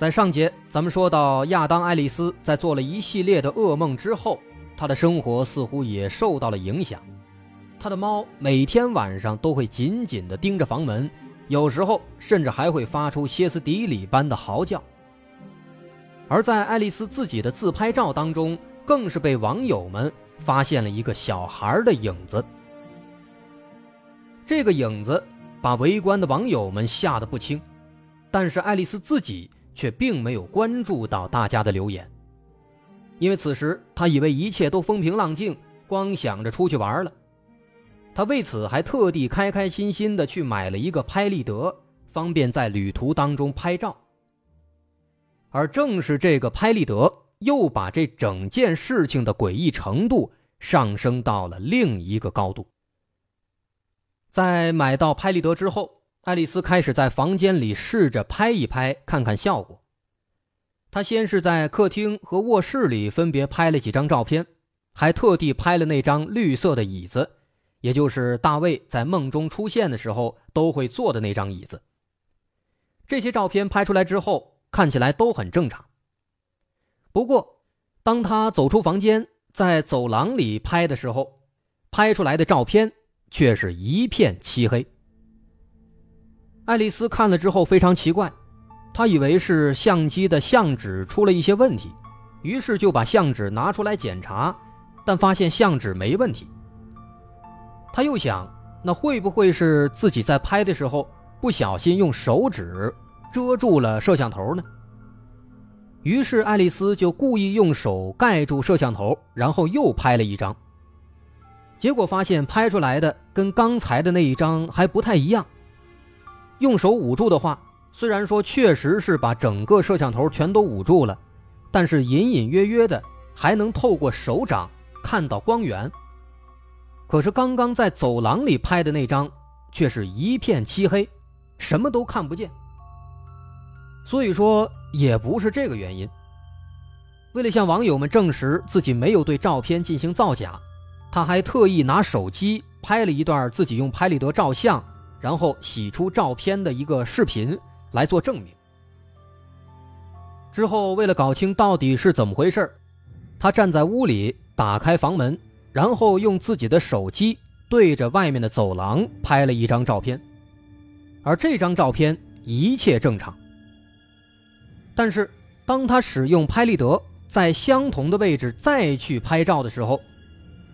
在上节，咱们说到亚当·爱丽丝在做了一系列的噩梦之后，她的生活似乎也受到了影响。她的猫每天晚上都会紧紧地盯着房门，有时候甚至还会发出歇斯底里般的嚎叫。而在爱丽丝自己的自拍照当中，更是被网友们发现了一个小孩的影子。这个影子把围观的网友们吓得不轻，但是爱丽丝自己。却并没有关注到大家的留言，因为此时他以为一切都风平浪静，光想着出去玩了。他为此还特地开开心心的去买了一个拍立得，方便在旅途当中拍照。而正是这个拍立得，又把这整件事情的诡异程度上升到了另一个高度。在买到拍立得之后。爱丽丝开始在房间里试着拍一拍，看看效果。她先是在客厅和卧室里分别拍了几张照片，还特地拍了那张绿色的椅子，也就是大卫在梦中出现的时候都会坐的那张椅子。这些照片拍出来之后，看起来都很正常。不过，当他走出房间，在走廊里拍的时候，拍出来的照片却是一片漆黑。爱丽丝看了之后非常奇怪，她以为是相机的相纸出了一些问题，于是就把相纸拿出来检查，但发现相纸没问题。她又想，那会不会是自己在拍的时候不小心用手指遮住了摄像头呢？于是爱丽丝就故意用手盖住摄像头，然后又拍了一张。结果发现拍出来的跟刚才的那一张还不太一样。用手捂住的话，虽然说确实是把整个摄像头全都捂住了，但是隐隐约约的还能透过手掌看到光源。可是刚刚在走廊里拍的那张，却是一片漆黑，什么都看不见。所以说也不是这个原因。为了向网友们证实自己没有对照片进行造假，他还特意拿手机拍了一段自己用拍立得照相。然后洗出照片的一个视频来做证明。之后，为了搞清到底是怎么回事他站在屋里，打开房门，然后用自己的手机对着外面的走廊拍了一张照片。而这张照片一切正常。但是，当他使用拍立得在相同的位置再去拍照的时候，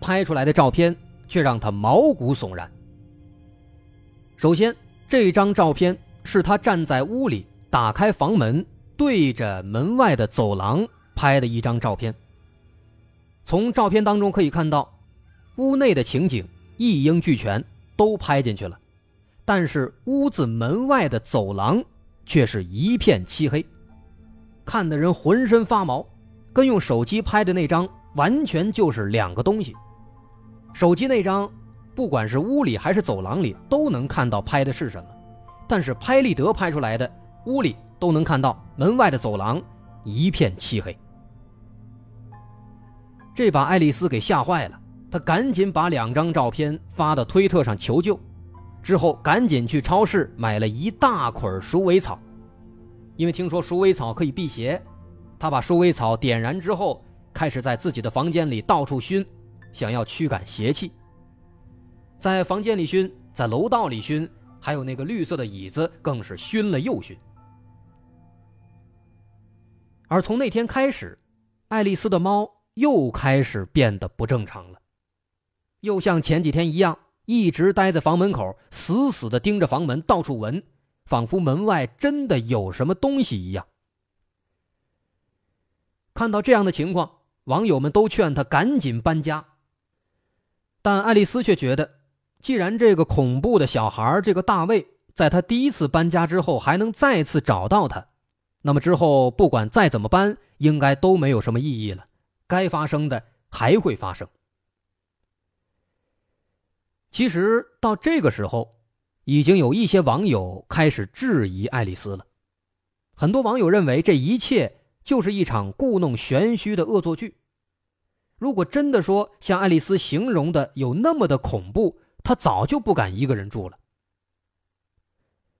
拍出来的照片却让他毛骨悚然。首先，这张照片是他站在屋里，打开房门，对着门外的走廊拍的一张照片。从照片当中可以看到，屋内的情景一应俱全，都拍进去了。但是屋子门外的走廊却是一片漆黑，看得人浑身发毛，跟用手机拍的那张完全就是两个东西。手机那张。不管是屋里还是走廊里，都能看到拍的是什么。但是拍立得拍出来的，屋里都能看到，门外的走廊一片漆黑。这把爱丽丝给吓坏了，她赶紧把两张照片发到推特上求救，之后赶紧去超市买了一大捆鼠尾草，因为听说鼠尾草可以辟邪，她把鼠尾草点燃之后，开始在自己的房间里到处熏，想要驱赶邪气。在房间里熏，在楼道里熏，还有那个绿色的椅子，更是熏了又熏。而从那天开始，爱丽丝的猫又开始变得不正常了，又像前几天一样，一直待在房门口，死死的盯着房门，到处闻，仿佛门外真的有什么东西一样。看到这样的情况，网友们都劝他赶紧搬家，但爱丽丝却觉得。既然这个恐怖的小孩，这个大卫，在他第一次搬家之后还能再次找到他，那么之后不管再怎么搬，应该都没有什么意义了。该发生的还会发生。其实到这个时候，已经有一些网友开始质疑爱丽丝了。很多网友认为这一切就是一场故弄玄虚的恶作剧。如果真的说像爱丽丝形容的有那么的恐怖，他早就不敢一个人住了。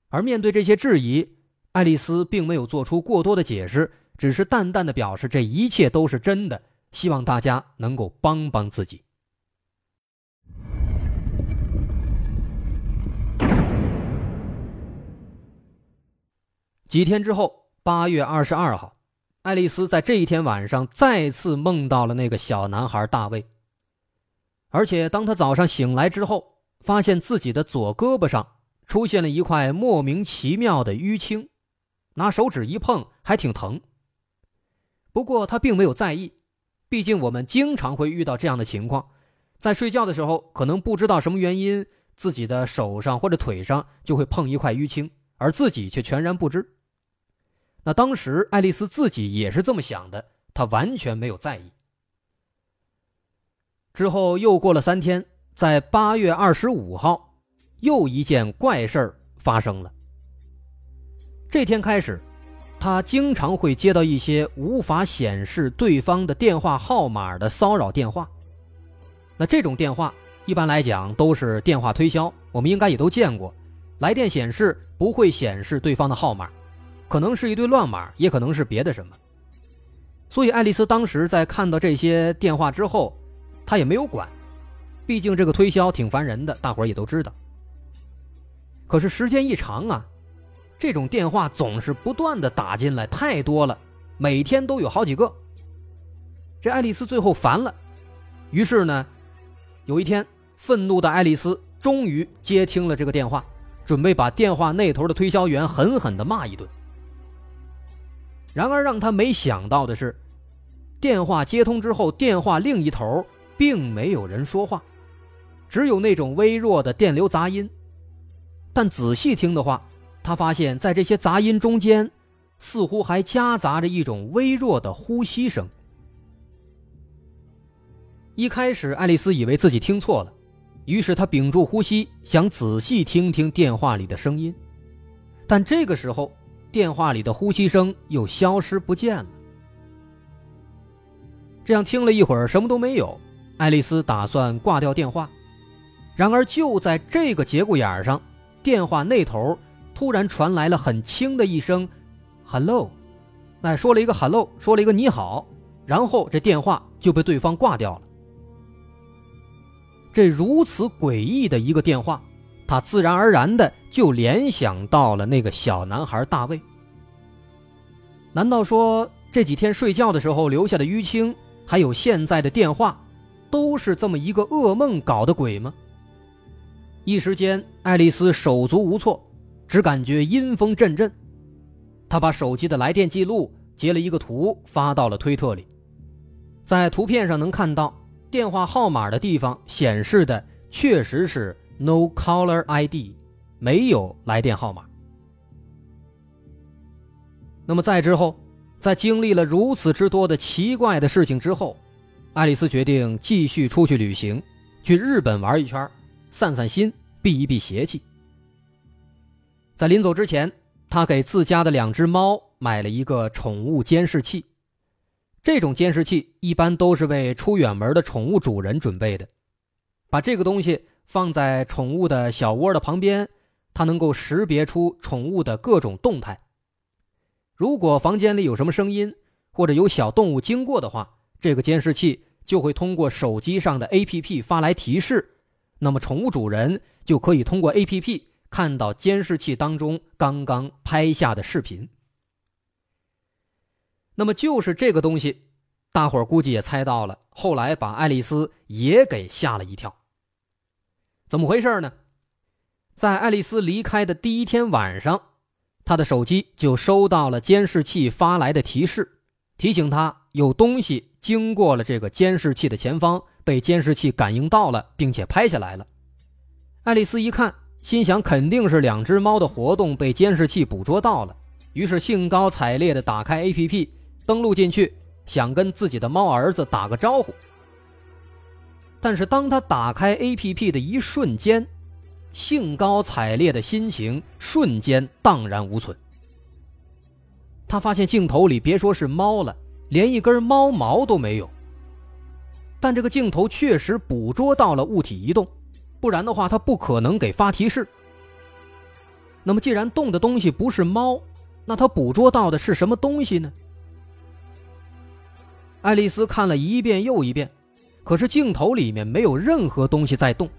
而面对这些质疑，爱丽丝并没有做出过多的解释，只是淡淡的表示这一切都是真的，希望大家能够帮帮自己。几天之后，八月二十二号，爱丽丝在这一天晚上再次梦到了那个小男孩大卫。而且，当他早上醒来之后，发现自己的左胳膊上出现了一块莫名其妙的淤青，拿手指一碰还挺疼。不过他并没有在意，毕竟我们经常会遇到这样的情况，在睡觉的时候可能不知道什么原因，自己的手上或者腿上就会碰一块淤青，而自己却全然不知。那当时爱丽丝自己也是这么想的，她完全没有在意。之后又过了三天，在八月二十五号，又一件怪事儿发生了。这天开始，他经常会接到一些无法显示对方的电话号码的骚扰电话。那这种电话一般来讲都是电话推销，我们应该也都见过，来电显示不会显示对方的号码。可能是一堆乱码，也可能是别的什么。所以爱丽丝当时在看到这些电话之后，她也没有管，毕竟这个推销挺烦人的，大伙儿也都知道。可是时间一长啊，这种电话总是不断的打进来，太多了，每天都有好几个。这爱丽丝最后烦了，于是呢，有一天，愤怒的爱丽丝终于接听了这个电话，准备把电话那头的推销员狠狠的骂一顿。然而，让他没想到的是，电话接通之后，电话另一头并没有人说话，只有那种微弱的电流杂音。但仔细听的话，他发现，在这些杂音中间，似乎还夹杂着一种微弱的呼吸声。一开始，爱丽丝以为自己听错了，于是她屏住呼吸，想仔细听听电话里的声音。但这个时候，电话里的呼吸声又消失不见了。这样听了一会儿，什么都没有。爱丽丝打算挂掉电话，然而就在这个节骨眼上，电话那头突然传来了很轻的一声 “hello”，哎，说了一个 “hello”，说了一个“你好”，然后这电话就被对方挂掉了。这如此诡异的一个电话。他自然而然的就联想到了那个小男孩大卫。难道说这几天睡觉的时候留下的淤青，还有现在的电话，都是这么一个噩梦搞的鬼吗？一时间，爱丽丝手足无措，只感觉阴风阵阵。她把手机的来电记录截了一个图发到了推特里，在图片上能看到电话号码的地方显示的确实是。No caller ID，没有来电号码。那么在之后，在经历了如此之多的奇怪的事情之后，爱丽丝决定继续出去旅行，去日本玩一圈，散散心，避一避邪气。在临走之前，他给自家的两只猫买了一个宠物监视器。这种监视器一般都是为出远门的宠物主人准备的，把这个东西。放在宠物的小窝的旁边，它能够识别出宠物的各种动态。如果房间里有什么声音，或者有小动物经过的话，这个监视器就会通过手机上的 APP 发来提示。那么，宠物主人就可以通过 APP 看到监视器当中刚刚拍下的视频。那么，就是这个东西，大伙儿估计也猜到了。后来把爱丽丝也给吓了一跳。怎么回事呢？在爱丽丝离开的第一天晚上，她的手机就收到了监视器发来的提示，提醒她有东西经过了这个监视器的前方，被监视器感应到了，并且拍下来了。爱丽丝一看，心想肯定是两只猫的活动被监视器捕捉到了，于是兴高采烈地打开 APP，登录进去，想跟自己的猫儿子打个招呼。但是当他打开 APP 的一瞬间，兴高采烈的心情瞬间荡然无存。他发现镜头里别说是猫了，连一根猫毛都没有。但这个镜头确实捕捉到了物体移动，不然的话，它不可能给发提示。那么，既然动的东西不是猫，那它捕捉到的是什么东西呢？爱丽丝看了一遍又一遍，可是镜头里面没有任何东西在动。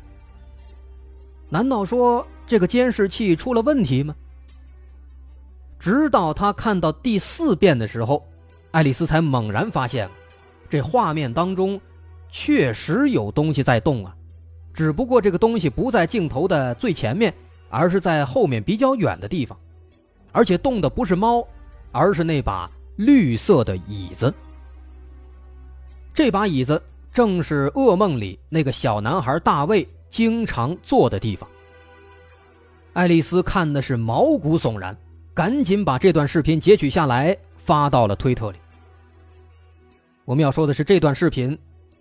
难道说这个监视器出了问题吗？直到她看到第四遍的时候，爱丽丝才猛然发现，这画面当中。确实有东西在动啊，只不过这个东西不在镜头的最前面，而是在后面比较远的地方，而且动的不是猫，而是那把绿色的椅子。这把椅子正是噩梦里那个小男孩大卫经常坐的地方。爱丽丝看的是毛骨悚然，赶紧把这段视频截取下来发到了推特里。我们要说的是这段视频。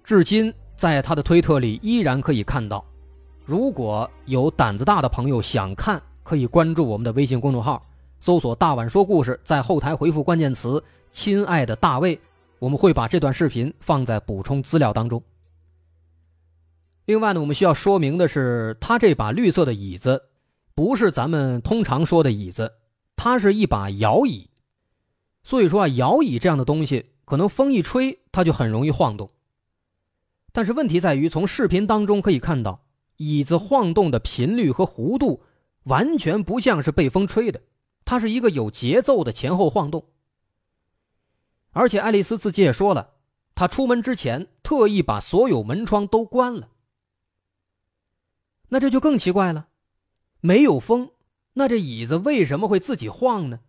至今，在他的推特里依然可以看到。如果有胆子大的朋友想看，可以关注我们的微信公众号，搜索“大碗说故事”，在后台回复关键词“亲爱的大卫”，我们会把这段视频放在补充资料当中。另外呢，我们需要说明的是，他这把绿色的椅子不是咱们通常说的椅子，它是一把摇椅。所以说啊，摇椅这样的东西，可能风一吹，它就很容易晃动。但是问题在于，从视频当中可以看到，椅子晃动的频率和弧度完全不像是被风吹的，它是一个有节奏的前后晃动。而且爱丽丝自己也说了，她出门之前特意把所有门窗都关了。那这就更奇怪了，没有风，那这椅子为什么会自己晃呢？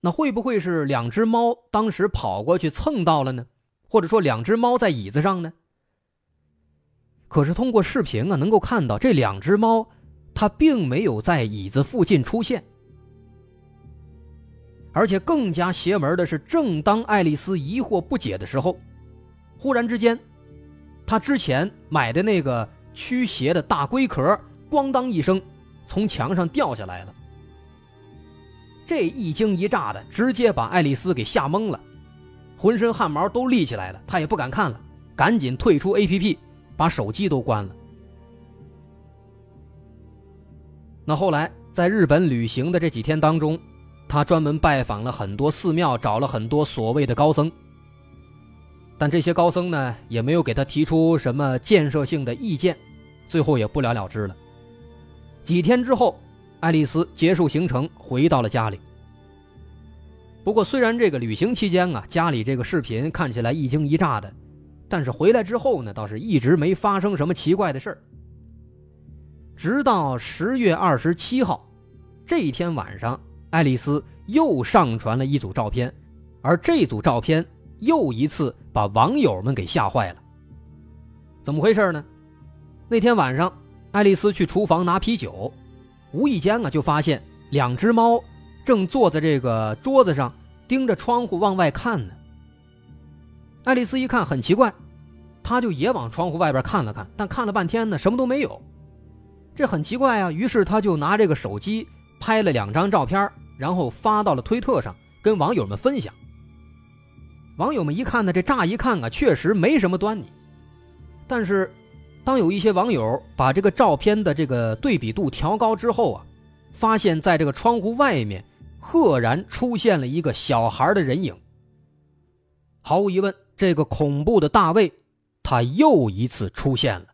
那会不会是两只猫当时跑过去蹭到了呢？或者说，两只猫在椅子上呢。可是通过视频啊，能够看到这两只猫，它并没有在椅子附近出现。而且更加邪门的是，正当爱丽丝疑惑不解的时候，忽然之间，她之前买的那个驱邪的大龟壳，咣当一声从墙上掉下来了。这一惊一乍的，直接把爱丽丝给吓懵了。浑身汗毛都立起来了，他也不敢看了，赶紧退出 A P P，把手机都关了。那后来在日本旅行的这几天当中，他专门拜访了很多寺庙，找了很多所谓的高僧。但这些高僧呢，也没有给他提出什么建设性的意见，最后也不了了之了。几天之后，爱丽丝结束行程，回到了家里。不过，虽然这个旅行期间啊，家里这个视频看起来一惊一乍的，但是回来之后呢，倒是一直没发生什么奇怪的事儿。直到十月二十七号，这一天晚上，爱丽丝又上传了一组照片，而这组照片又一次把网友们给吓坏了。怎么回事呢？那天晚上，爱丽丝去厨房拿啤酒，无意间啊就发现两只猫正坐在这个桌子上。盯着窗户往外看呢。爱丽丝一看很奇怪，她就也往窗户外边看了看，但看了半天呢，什么都没有。这很奇怪啊，于是她就拿这个手机拍了两张照片，然后发到了推特上，跟网友们分享。网友们一看呢，这乍一看啊，确实没什么端倪。但是，当有一些网友把这个照片的这个对比度调高之后啊，发现在这个窗户外面。赫然出现了一个小孩的人影。毫无疑问，这个恐怖的大卫，他又一次出现了。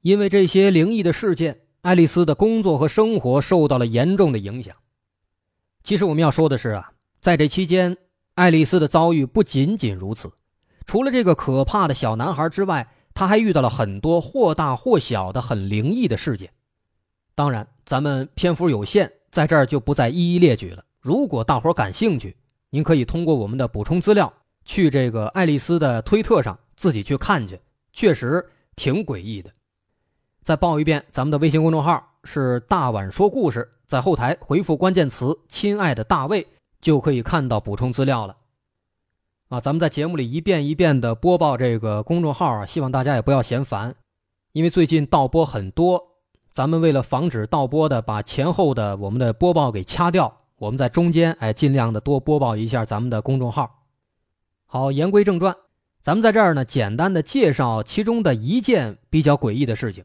因为这些灵异的事件，爱丽丝的工作和生活受到了严重的影响。其实我们要说的是啊，在这期间，爱丽丝的遭遇不仅仅如此。除了这个可怕的小男孩之外，他还遇到了很多或大或小的很灵异的事件。当然，咱们篇幅有限，在这儿就不再一一列举了。如果大伙感兴趣，您可以通过我们的补充资料去这个爱丽丝的推特上自己去看去，确实挺诡异的。再报一遍，咱们的微信公众号是“大碗说故事”，在后台回复关键词“亲爱的大卫”，就可以看到补充资料了。啊，咱们在节目里一遍一遍的播报这个公众号啊，希望大家也不要嫌烦，因为最近盗播很多，咱们为了防止盗播的把前后的我们的播报给掐掉，我们在中间哎尽量的多播报一下咱们的公众号。好，言归正传，咱们在这儿呢简单的介绍其中的一件比较诡异的事情。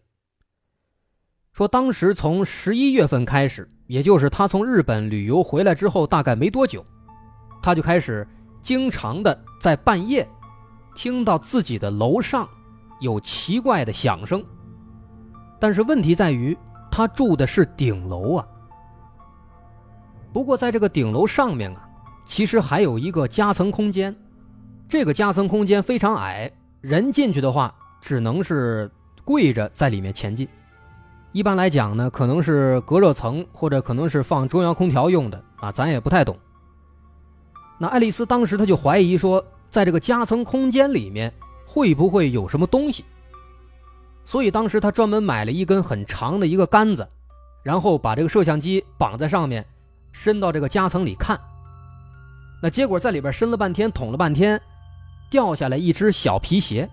说当时从十一月份开始，也就是他从日本旅游回来之后，大概没多久，他就开始。经常的在半夜，听到自己的楼上有奇怪的响声。但是问题在于，他住的是顶楼啊。不过在这个顶楼上面啊，其实还有一个夹层空间。这个夹层空间非常矮，人进去的话只能是跪着在里面前进。一般来讲呢，可能是隔热层，或者可能是放中央空调用的啊，咱也不太懂。那爱丽丝当时她就怀疑说，在这个夹层空间里面会不会有什么东西？所以当时她专门买了一根很长的一个杆子，然后把这个摄像机绑在上面，伸到这个夹层里看。那结果在里边伸了半天，捅了半天，掉下来一只小皮鞋。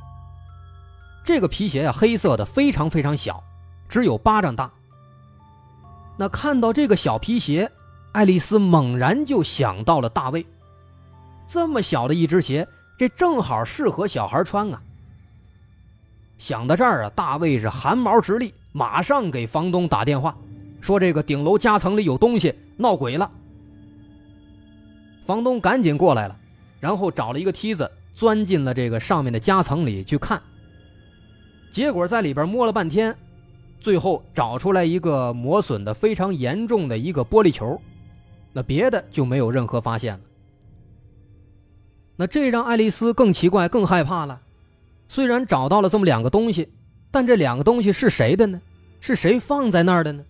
这个皮鞋呀，黑色的，非常非常小，只有巴掌大。那看到这个小皮鞋，爱丽丝猛然就想到了大卫。这么小的一只鞋，这正好适合小孩穿啊！想到这儿啊，大卫是汗毛直立，马上给房东打电话，说这个顶楼夹层里有东西，闹鬼了。房东赶紧过来了，然后找了一个梯子，钻进了这个上面的夹层里去看。结果在里边摸了半天，最后找出来一个磨损的非常严重的一个玻璃球，那别的就没有任何发现了。那这让爱丽丝更奇怪、更害怕了。虽然找到了这么两个东西，但这两个东西是谁的呢？是谁放在那儿的呢？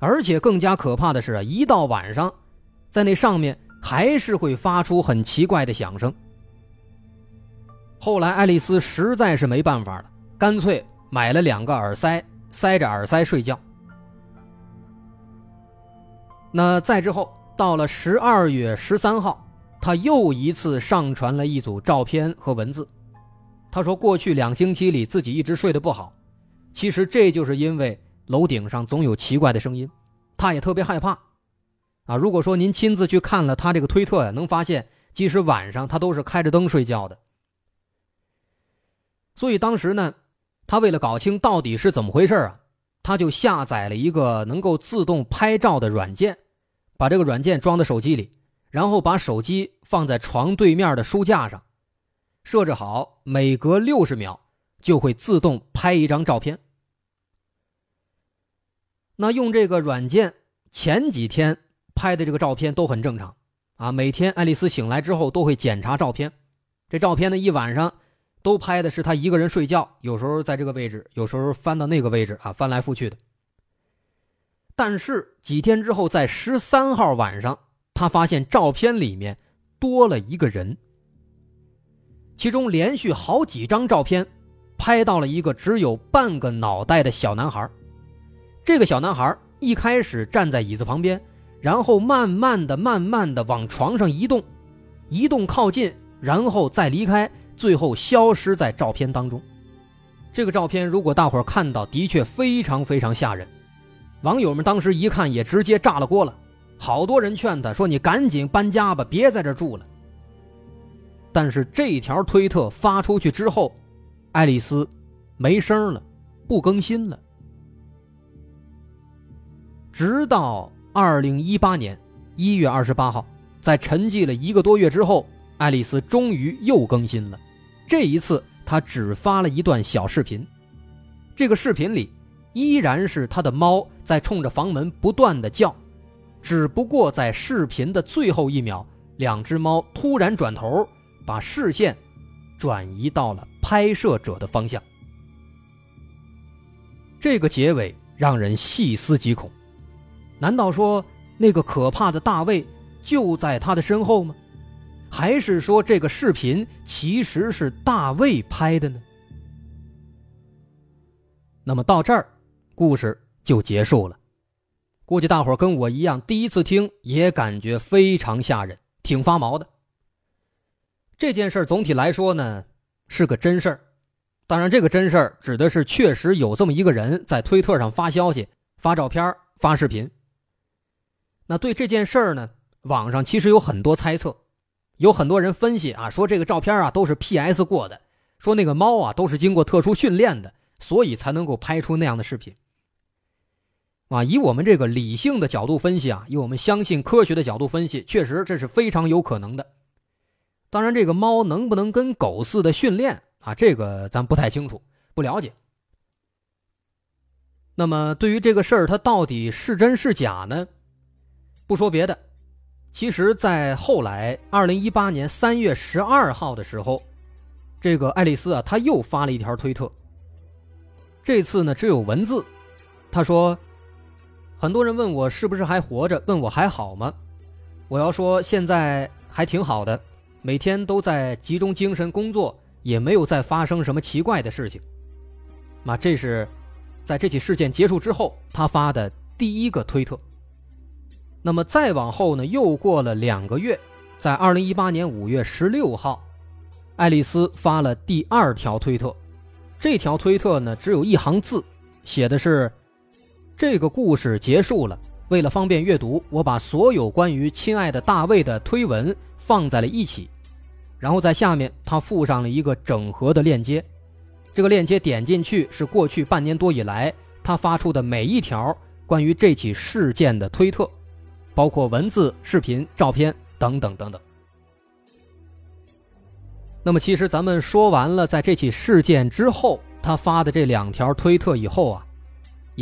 而且更加可怕的是啊，一到晚上，在那上面还是会发出很奇怪的响声。后来爱丽丝实在是没办法了，干脆买了两个耳塞，塞着耳塞睡觉。那再之后，到了十二月十三号。他又一次上传了一组照片和文字。他说：“过去两星期里，自己一直睡得不好，其实这就是因为楼顶上总有奇怪的声音，他也特别害怕。啊，如果说您亲自去看了他这个推特呀，能发现，即使晚上他都是开着灯睡觉的。所以当时呢，他为了搞清到底是怎么回事啊，他就下载了一个能够自动拍照的软件，把这个软件装在手机里。”然后把手机放在床对面的书架上，设置好每隔六十秒就会自动拍一张照片。那用这个软件前几天拍的这个照片都很正常啊。每天爱丽丝醒来之后都会检查照片，这照片呢一晚上都拍的是她一个人睡觉，有时候在这个位置，有时候翻到那个位置啊，翻来覆去的。但是几天之后，在十三号晚上。他发现照片里面多了一个人，其中连续好几张照片拍到了一个只有半个脑袋的小男孩。这个小男孩一开始站在椅子旁边，然后慢慢的、慢慢的往床上移动，移动靠近，然后再离开，最后消失在照片当中。这个照片如果大伙看到，的确非常非常吓人。网友们当时一看，也直接炸了锅了。好多人劝他说：“你赶紧搬家吧，别在这住了。”但是这条推特发出去之后，爱丽丝没声了，不更新了。直到二零一八年一月二十八号，在沉寂了一个多月之后，爱丽丝终于又更新了。这一次，她只发了一段小视频。这个视频里依然是她的猫在冲着房门不断的叫。只不过在视频的最后一秒，两只猫突然转头，把视线转移到了拍摄者的方向。这个结尾让人细思极恐。难道说那个可怕的大卫就在他的身后吗？还是说这个视频其实是大卫拍的呢？那么到这儿，故事就结束了。估计大伙跟我一样，第一次听也感觉非常吓人，挺发毛的。这件事总体来说呢，是个真事儿。当然，这个真事儿指的是确实有这么一个人在推特上发消息、发照片、发视频。那对这件事儿呢，网上其实有很多猜测，有很多人分析啊，说这个照片啊都是 PS 过的，说那个猫啊都是经过特殊训练的，所以才能够拍出那样的视频。啊，以我们这个理性的角度分析啊，以我们相信科学的角度分析，确实这是非常有可能的。当然，这个猫能不能跟狗似的训练啊，这个咱不太清楚，不了解。那么，对于这个事儿，它到底是真是假呢？不说别的，其实，在后来，二零一八年三月十二号的时候，这个爱丽丝啊，她又发了一条推特。这次呢，只有文字，她说。很多人问我是不是还活着，问我还好吗？我要说现在还挺好的，每天都在集中精神工作，也没有再发生什么奇怪的事情。那这是在这起事件结束之后他发的第一个推特。那么再往后呢，又过了两个月，在二零一八年五月十六号，爱丽丝发了第二条推特。这条推特呢，只有一行字，写的是。这个故事结束了。为了方便阅读，我把所有关于亲爱的大卫的推文放在了一起，然后在下面他附上了一个整合的链接。这个链接点进去是过去半年多以来他发出的每一条关于这起事件的推特，包括文字、视频、照片等等等等。那么，其实咱们说完了，在这起事件之后他发的这两条推特以后啊。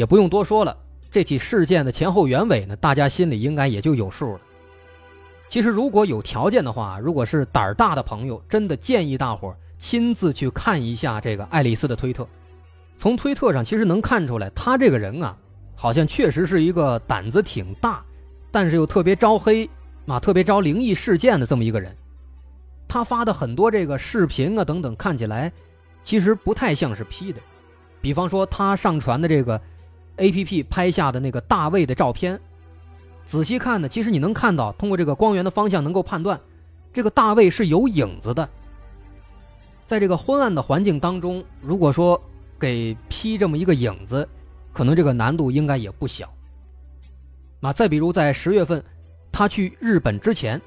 也不用多说了，这起事件的前后原委呢，大家心里应该也就有数了。其实如果有条件的话，如果是胆儿大的朋友，真的建议大伙儿亲自去看一下这个爱丽丝的推特。从推特上其实能看出来，他这个人啊，好像确实是一个胆子挺大，但是又特别招黑啊，特别招灵异事件的这么一个人。他发的很多这个视频啊等等，看起来其实不太像是 P 的，比方说他上传的这个。A.P.P. 拍下的那个大卫的照片，仔细看呢，其实你能看到，通过这个光源的方向，能够判断这个大卫是有影子的。在这个昏暗的环境当中，如果说给 P 这么一个影子，可能这个难度应该也不小。那再比如在十月份，他去日本之前，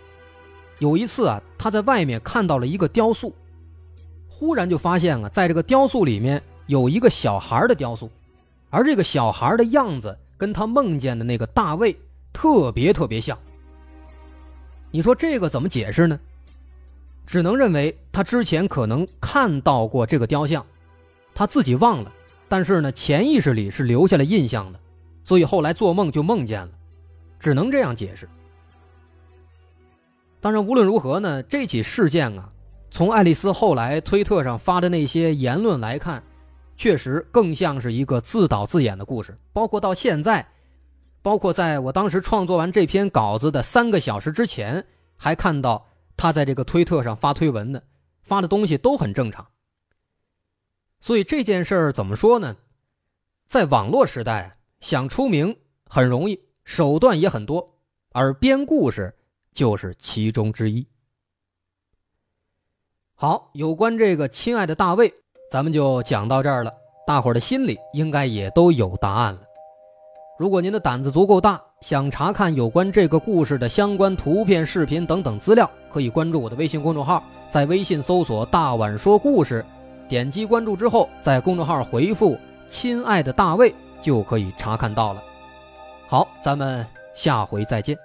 有一次啊，他在外面看到了一个雕塑，忽然就发现啊，在这个雕塑里面有一个小孩的雕塑。而这个小孩的样子跟他梦见的那个大卫特别特别像。你说这个怎么解释呢？只能认为他之前可能看到过这个雕像，他自己忘了，但是呢，潜意识里是留下了印象的，所以后来做梦就梦见了，只能这样解释。当然，无论如何呢，这起事件啊，从爱丽丝后来推特上发的那些言论来看。确实更像是一个自导自演的故事，包括到现在，包括在我当时创作完这篇稿子的三个小时之前，还看到他在这个推特上发推文呢，发的东西都很正常。所以这件事儿怎么说呢？在网络时代，想出名很容易，手段也很多，而编故事就是其中之一。好，有关这个亲爱的大卫。咱们就讲到这儿了，大伙儿的心里应该也都有答案了。如果您的胆子足够大，想查看有关这个故事的相关图片、视频等等资料，可以关注我的微信公众号，在微信搜索“大碗说故事”，点击关注之后，在公众号回复“亲爱的大卫”就可以查看到了。好，咱们下回再见。